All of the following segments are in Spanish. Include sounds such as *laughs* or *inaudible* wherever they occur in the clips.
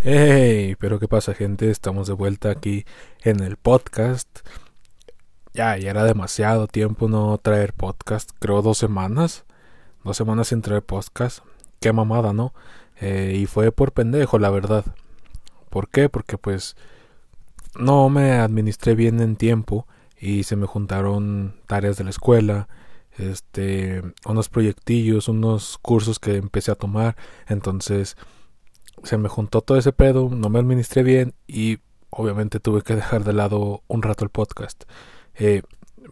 Hey, pero qué pasa gente, estamos de vuelta aquí en el podcast. Ya, ya era demasiado tiempo no traer podcast, creo dos semanas, dos semanas sin traer podcast. Qué mamada, ¿no? Eh, y fue por pendejo, la verdad. ¿Por qué? Porque pues no me administré bien en tiempo y se me juntaron tareas de la escuela, este, unos proyectillos, unos cursos que empecé a tomar, entonces se me juntó todo ese pedo, no me administré bien y obviamente tuve que dejar de lado un rato el podcast. Eh,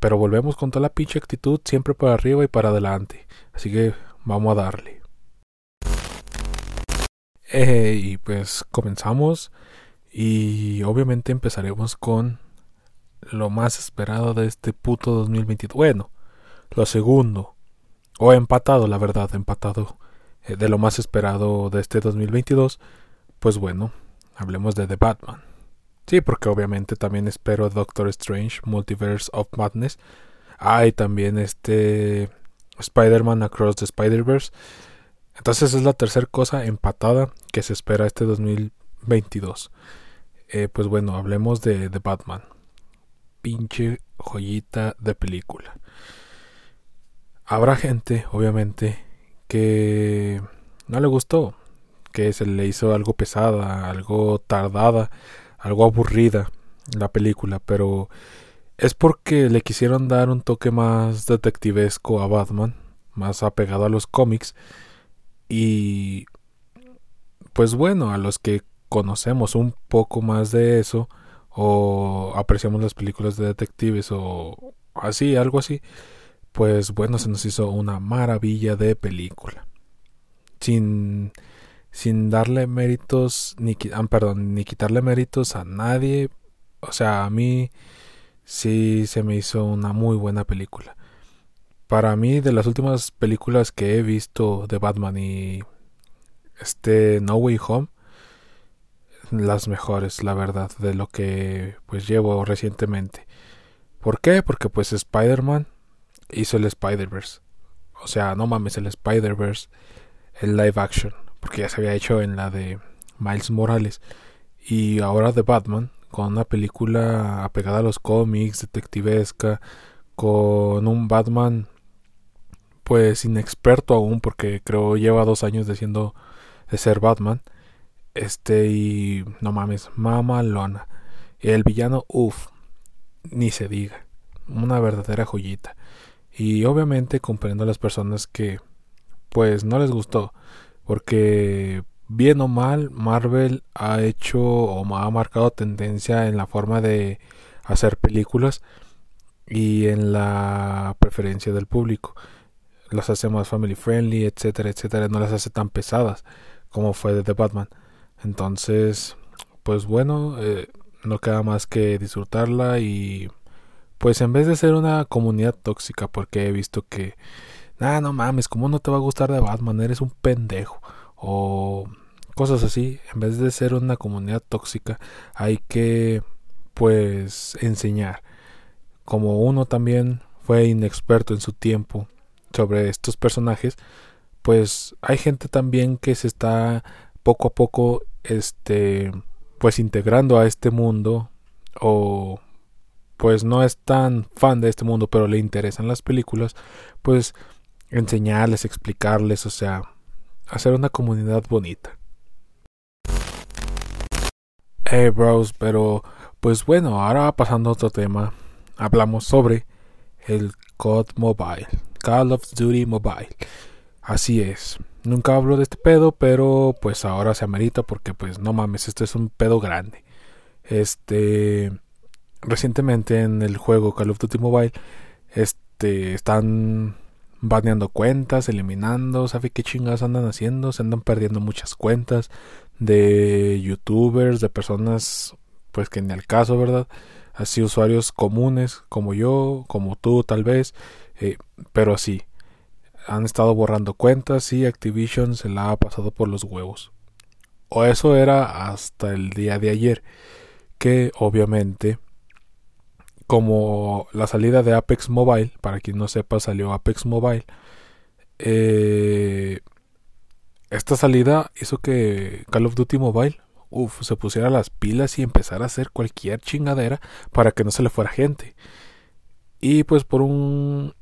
pero volvemos con toda la pinche actitud, siempre para arriba y para adelante. Así que vamos a darle. Eh, y pues comenzamos y obviamente empezaremos con lo más esperado de este puto 2022. Bueno, lo segundo. O empatado, la verdad, empatado de lo más esperado de este 2022, pues bueno, hablemos de The Batman. Sí, porque obviamente también espero Doctor Strange, Multiverse of Madness. Ah, también este Spider-Man Across the Spider-Verse. Entonces es la tercera cosa empatada que se espera este 2022. Eh, pues bueno, hablemos de The Batman. Pinche joyita de película. Habrá gente, obviamente, que no le gustó, que se le hizo algo pesada, algo tardada, algo aburrida la película, pero es porque le quisieron dar un toque más detectivesco a Batman, más apegado a los cómics y pues bueno, a los que conocemos un poco más de eso o apreciamos las películas de detectives o así, algo así, pues bueno, se nos hizo una maravilla de película. Sin, sin darle méritos, ni, ah, perdón, ni quitarle méritos a nadie. O sea, a mí sí se me hizo una muy buena película. Para mí, de las últimas películas que he visto de Batman y este No Way Home, las mejores, la verdad, de lo que pues llevo recientemente. ¿Por qué? Porque pues Spider-Man hizo el Spider-Verse. O sea, no mames, el Spider-Verse, el live action, porque ya se había hecho en la de Miles Morales. Y ahora de Batman, con una película apegada a los cómics, detectivesca, con un Batman pues inexperto aún, porque creo lleva dos años de de ser Batman. Este y no mames, mamalona. El villano, uff, ni se diga. Una verdadera joyita. Y obviamente comprendo a las personas que pues no les gustó. Porque bien o mal, Marvel ha hecho o ha marcado tendencia en la forma de hacer películas y en la preferencia del público. Las hace más family friendly, etcétera, etcétera. No las hace tan pesadas como fue de The Batman. Entonces, pues bueno, eh, no queda más que disfrutarla y pues en vez de ser una comunidad tóxica, porque he visto que, ah, no mames, ¿cómo no te va a gustar de Batman? Eres un pendejo. O cosas así. En vez de ser una comunidad tóxica, hay que, pues, enseñar. Como uno también fue inexperto en su tiempo sobre estos personajes, pues hay gente también que se está poco a poco, este, pues integrando a este mundo o pues no es tan fan de este mundo, pero le interesan las películas, pues enseñarles, explicarles, o sea, hacer una comunidad bonita. Hey bros, pero pues bueno, ahora pasando a otro tema, hablamos sobre el COD Mobile, Call of Duty Mobile. Así es. Nunca hablo de este pedo, pero pues ahora se amerita porque pues no mames, este es un pedo grande. Este recientemente en el juego Call of Duty Mobile este están baneando cuentas, eliminando, ¿sabe qué chingados andan haciendo? Se andan perdiendo muchas cuentas de youtubers, de personas pues que ni al caso, ¿verdad? Así usuarios comunes como yo, como tú tal vez, eh, pero sí, han estado borrando cuentas y Activision se la ha pasado por los huevos. O eso era hasta el día de ayer, que obviamente como la salida de Apex Mobile, para quien no sepa, salió Apex Mobile. Eh, esta salida hizo que Call of Duty Mobile uf, se pusiera las pilas y empezara a hacer cualquier chingadera para que no se le fuera gente. Y pues por un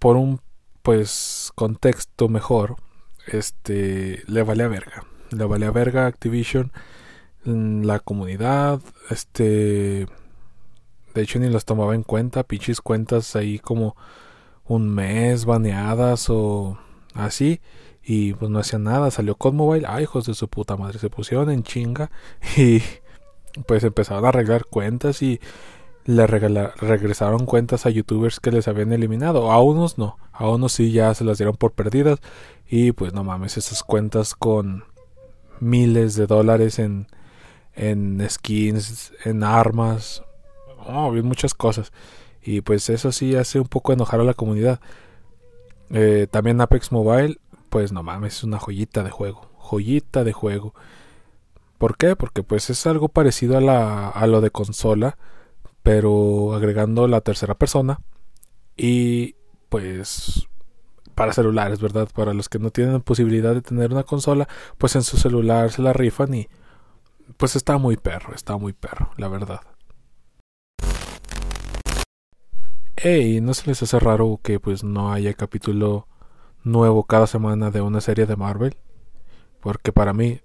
por un pues contexto mejor, este le vale a verga. Le vale a verga Activision la comunidad, este de hecho ni las tomaba en cuenta, pinches cuentas ahí como un mes baneadas o así y pues no hacían nada, salió con mobile, ay hijos de su puta madre, se pusieron en chinga *laughs* y pues empezaron a arreglar cuentas y le regresaron cuentas a youtubers que les habían eliminado. A unos no, a unos sí ya se las dieron por perdidas. Y pues no mames, esas cuentas con miles de dólares en skins, en armas, oh, muchas cosas. Y pues eso sí hace un poco enojar a la comunidad. Eh, también Apex Mobile, pues no mames, es una joyita de juego. Joyita de juego. ¿Por qué? Porque pues es algo parecido a, la, a lo de consola pero agregando la tercera persona y pues para celulares, ¿verdad? Para los que no tienen posibilidad de tener una consola, pues en su celular se la rifan y pues está muy perro, está muy perro, la verdad. Ey, ¿no se les hace raro que pues no haya capítulo nuevo cada semana de una serie de Marvel? Porque para mí,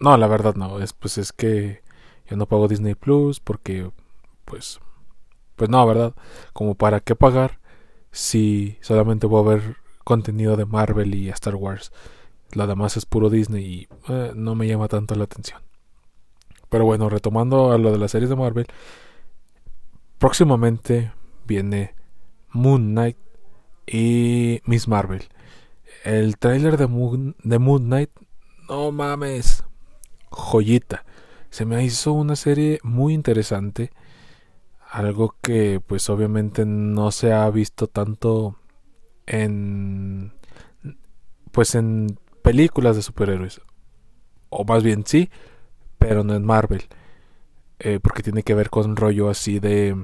no, la verdad no, es pues es que yo no pago Disney Plus porque pues, pues no, ¿verdad? Como para qué pagar si solamente voy a ver contenido de Marvel y Star Wars. La demás es puro Disney y eh, no me llama tanto la atención. Pero bueno, retomando a lo de las series de Marvel, próximamente viene Moon Knight y Miss Marvel. El tráiler de Moon, de Moon Knight, no mames, joyita. Se me hizo una serie muy interesante algo que pues obviamente no se ha visto tanto en pues en películas de superhéroes o más bien sí pero no en Marvel eh, porque tiene que ver con rollo así de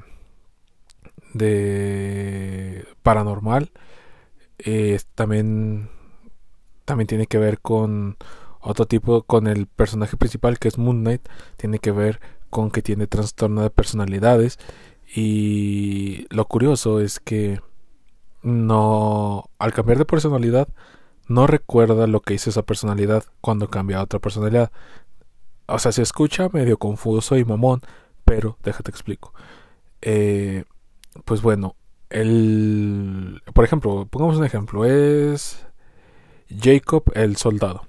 de paranormal eh, también también tiene que ver con otro tipo con el personaje principal que es Moon Knight tiene que ver con que tiene trastorno de personalidades y lo curioso es que no al cambiar de personalidad no recuerda lo que hizo esa personalidad cuando cambia a otra personalidad. O sea, se escucha medio confuso y mamón, pero déjate explico. Eh, pues bueno, el por ejemplo, pongamos un ejemplo, es Jacob el soldado,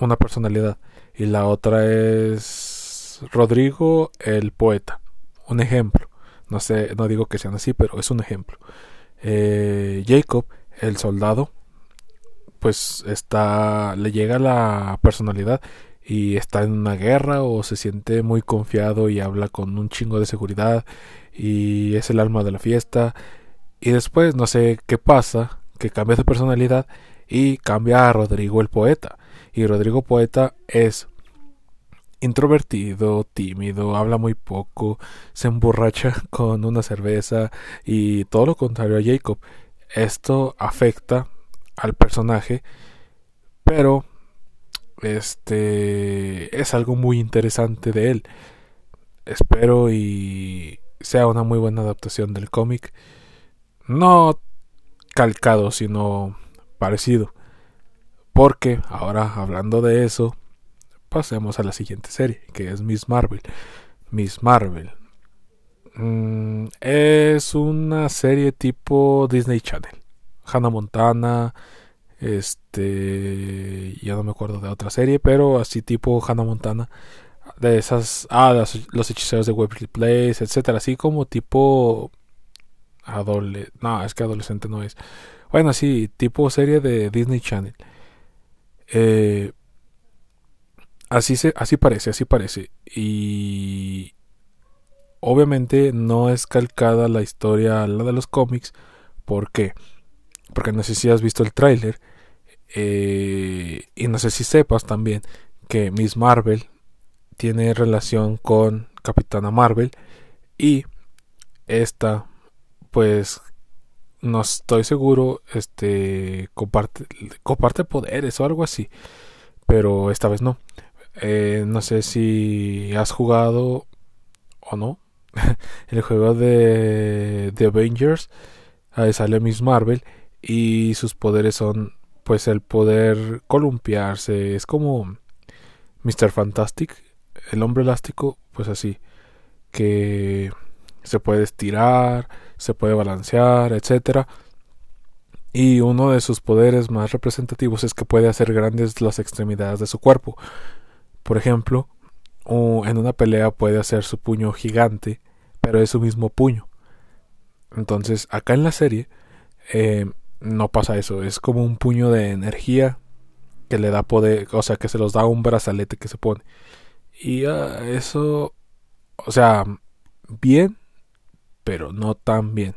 una personalidad y la otra es Rodrigo el poeta. Un ejemplo. No sé, no digo que sean así, pero es un ejemplo. Eh, Jacob, el soldado, pues está, le llega la personalidad y está en una guerra o se siente muy confiado y habla con un chingo de seguridad y es el alma de la fiesta y después no sé qué pasa, que cambia de personalidad y cambia a Rodrigo el poeta y Rodrigo poeta es introvertido, tímido, habla muy poco, se emborracha *laughs* con una cerveza y todo lo contrario a Jacob. Esto afecta al personaje, pero este es algo muy interesante de él. Espero y sea una muy buena adaptación del cómic. No calcado, sino parecido. Porque ahora hablando de eso, pasemos a la siguiente serie, que es Miss Marvel. Miss Marvel. Mm, es una serie tipo Disney Channel. Hannah Montana. Este. Ya no me acuerdo de otra serie, pero así tipo Hannah Montana. De esas. Ah, los, hechiceros de Waverly Place, etcétera. Así como tipo. Adolescente. No, es que adolescente no es. Bueno, sí, tipo serie de Disney Channel. Eh, Así, se, así parece, así parece. Y obviamente no es calcada la historia la de los cómics. ¿Por qué? Porque no sé si has visto el tráiler. Eh, y no sé si sepas también que Miss Marvel tiene relación con Capitana Marvel. Y esta, pues, no estoy seguro, este, comparte, comparte poderes o algo así. Pero esta vez no Eh, no sé si has jugado o no *laughs* el juego de, The Avengers. Ahí sale Miss Marvel y sus poderes son pues el poder columpiarse. Es como Mr. Fantastic, el hombre elástico, pues así, que se puede estirar, se puede balancear, etcétera. Y uno de sus poderes más representativos es que puede hacer grandes las extremidades de su cuerpo. Por ejemplo, en una pelea puede hacer su puño gigante, pero es su mismo puño. Entonces, acá en la serie eh, no pasa eso, es como un puño de energía que le da poder, o sea, que se los da un brazalete que se pone. Y ah, eso, o sea, bien, pero no tan bien.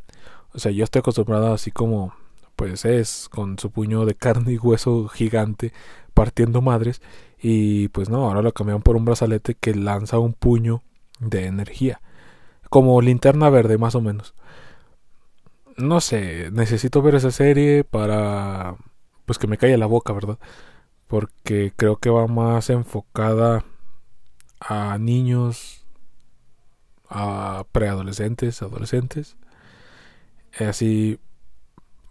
O sea, yo estoy acostumbrado así como, pues es, con su puño de carne y hueso gigante, partiendo madres. Y pues no, ahora lo cambian por un brazalete que lanza un puño de energía. Como linterna verde, más o menos. No sé, necesito ver esa serie para... Pues que me calle la boca, ¿verdad? Porque creo que va más enfocada a niños, a preadolescentes, adolescentes. Así,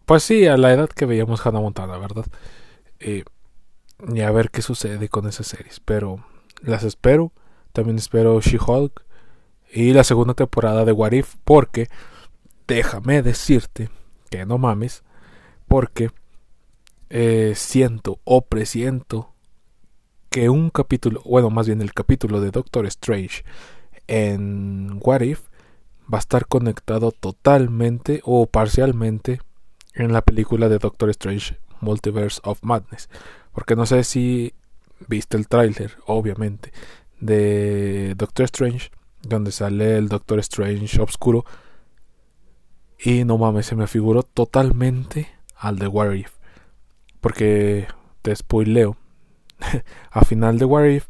pues sí, a la edad que veíamos Hannah Montana, ¿verdad? Eh, y a ver qué sucede con esas series. Pero las espero. También espero She-Hulk y la segunda temporada de What If. Porque déjame decirte que no mames. Porque eh, siento o presiento que un capítulo, bueno, más bien el capítulo de Doctor Strange en What If va a estar conectado totalmente o parcialmente en la película de Doctor Strange Multiverse of Madness. Porque no sé si viste el tráiler, obviamente, de Doctor Strange, donde sale el Doctor Strange oscuro. Y no mames, se me figuró totalmente al de What If. Porque te spoileo *laughs* a final de What If,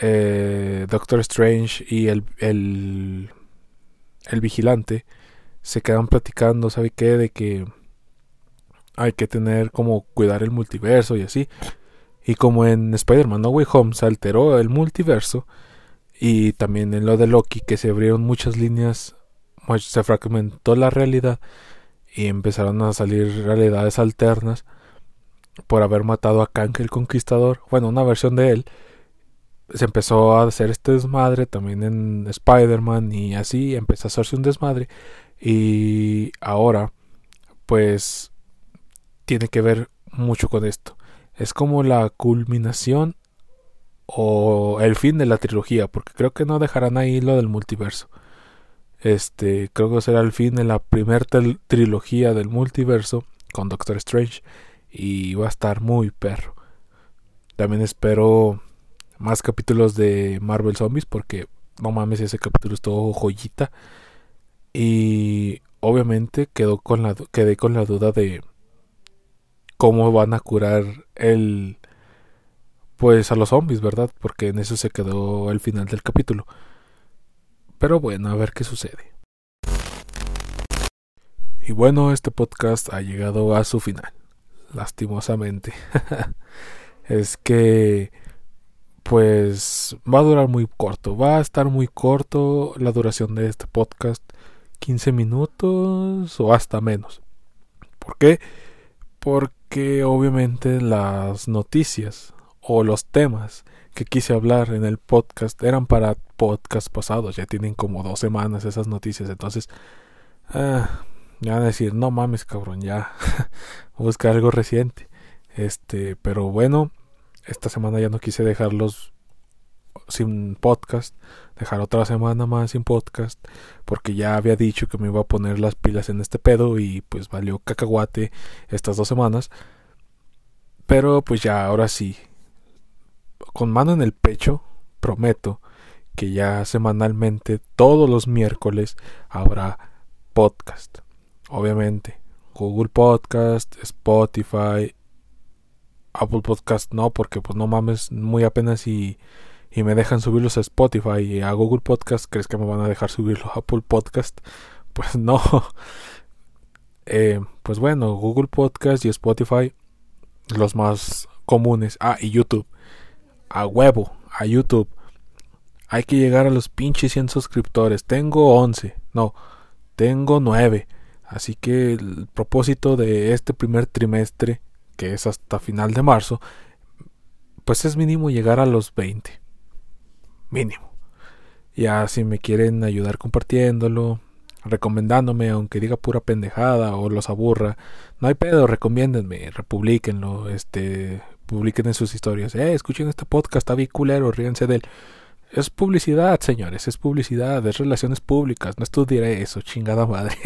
eh, Doctor Strange y el, el, el vigilante se quedan platicando, ¿sabe qué? De que hay que tener como cuidar el multiverso y así. Y como en Spider-Man No Way Home se alteró el multiverso y también en lo de Loki que se abrieron muchas líneas, se fragmentó la realidad y empezaron a salir realidades alternas por haber matado a Kang el Conquistador, bueno, una versión de él, se empezó a hacer este desmadre también en Spider-Man y así empezó a hacerse un desmadre y ahora pues tiene que ver mucho con esto. Es como la culminación o el fin de la trilogía, porque creo que no dejarán ahí lo del multiverso. Este, creo que será el fin de la primera trilogía del multiverso con Doctor Strange y va a estar muy perro. También espero más capítulos de Marvel Zombies porque no mames, ese capítulo estuvo joyita. Y obviamente quedó con la, quedé con la duda de cómo van a curar el pues a los zombies, ¿verdad? Porque en eso se quedó el final del capítulo. Pero bueno, a ver qué sucede. Y bueno, este podcast ha llegado a su final lastimosamente. *laughs* es que pues va a durar muy corto, va a estar muy corto la duración de este podcast, 15 minutos o hasta menos. ¿Por qué? Porque obviamente las noticias o los temas que quise hablar en el podcast eran para podcast pasados, ya tienen como dos semanas esas noticias, entonces ah, ya van a decir, no mames, cabrón, ya. *laughs* buscar algo reciente. Este, pero bueno, esta semana ya no quise dejarlos sin podcast, dejar otra semana más sin podcast, porque ya había dicho que me iba a poner las pilas en este pedo y pues valió cacahuate estas dos semanas. Pero pues ya, ahora sí, con mano en el pecho, prometo que ya semanalmente, todos los miércoles, habrá podcast obviamente. Google Podcast, Spotify, Apple Podcast no, porque pues no mames, muy apenas y, y me dejan subirlos a Spotify y a Google Podcast, ¿crees que me van a dejar subirlos a Apple Podcast? *laughs* Pues no. *laughs* Eh, pues bueno, Google Podcast y Spotify, los más comunes. Ah, y YouTube. A huevo, a YouTube. Hay que llegar a los pinches 100 suscriptores. Tengo 11. No, tengo 9. Así que el propósito de este primer trimestre, que es hasta final de marzo, pues es mínimo llegar a los 20. Mínimo. Ya si me quieren ayudar compartiéndolo, recomendándome, aunque diga pura pendejada o los aburra, no hay pedo, recomiéndenme, republiquenlo, este, publiquen en sus historias, eh, escuchen este podcast, está bien culero, ríense de él. Es publicidad, señores, es publicidad, es relaciones públicas, no estudiaré eso, chingada madre.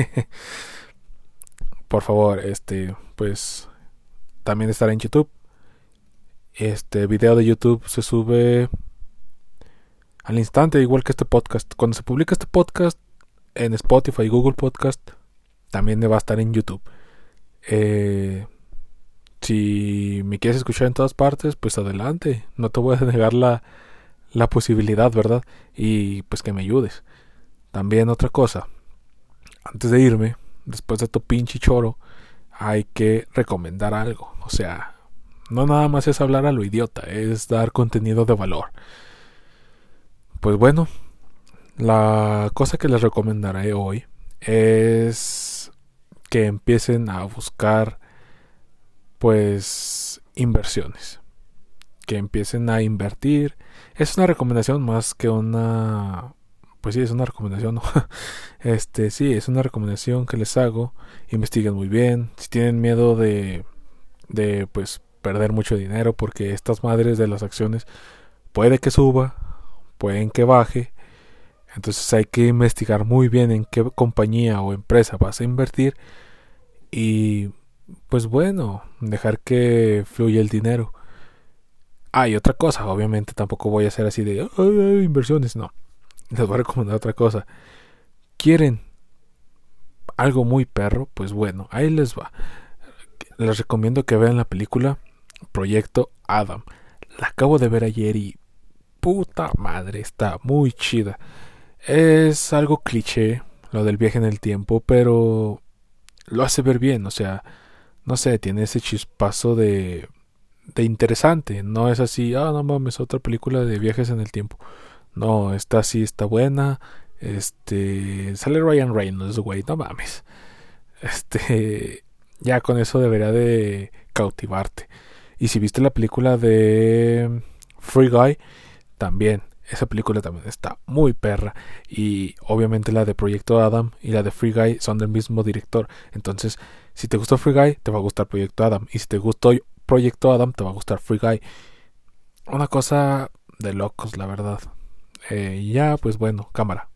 Por favor, este, pues también estará en YouTube. Este video de YouTube se sube al instante, igual que este podcast. Cuando se publica este podcast en Spotify y Google Podcast, también va a estar en YouTube. Eh, si me quieres escuchar en todas partes, pues adelante. No te voy a negar la, la posibilidad, ¿verdad? Y pues que me ayudes. También otra cosa. Antes de irme, después de tu pinche choro, hay que recomendar algo. O sea, no nada más es hablar a lo idiota, es dar contenido de valor. Pues bueno, la cosa que les recomendaré hoy es que empiecen a buscar pues inversiones. Que empiecen a invertir. Es una recomendación más que una pues sí, es una recomendación. *laughs* Este, sí, es una recomendación que les hago. Investiguen muy bien. Si tienen miedo de, de, pues, perder mucho dinero, porque estas madres de las acciones puede que suba, pueden que baje. Entonces hay que investigar muy bien en qué compañía o empresa vas a invertir y pues bueno, dejar que fluya el dinero. Ah, y otra cosa, obviamente tampoco voy a hacer así de inversiones, no. Les voy a recomendar otra cosa. ¿Quieren algo muy perro? Pues bueno, ahí les va. Les recomiendo que vean la película Proyecto Adam. La acabo de ver ayer y puta madre, está muy chida. Es algo cliché lo del viaje en el tiempo, pero lo hace ver bien, o sea, no sé, tiene ese chispazo de de interesante, no es así, ah, no mames, otra película de viajes en el tiempo. No, esta sí está buena. Este, sale Ryan Reynolds, güey, no mames. *laughs* Este, ya con eso debería de cautivarte. Y si viste la película de Free Guy, también. Esa película también está muy perra. Y obviamente la de Proyecto Adam y la de Free Guy son del mismo director. Entonces, si te gustó Free Guy, te va a gustar Proyecto Adam. Y si te gustó Proyecto Adam, te va a gustar Free Guy. Una cosa de locos, la verdad. Eh, ya, pues bueno, cámara.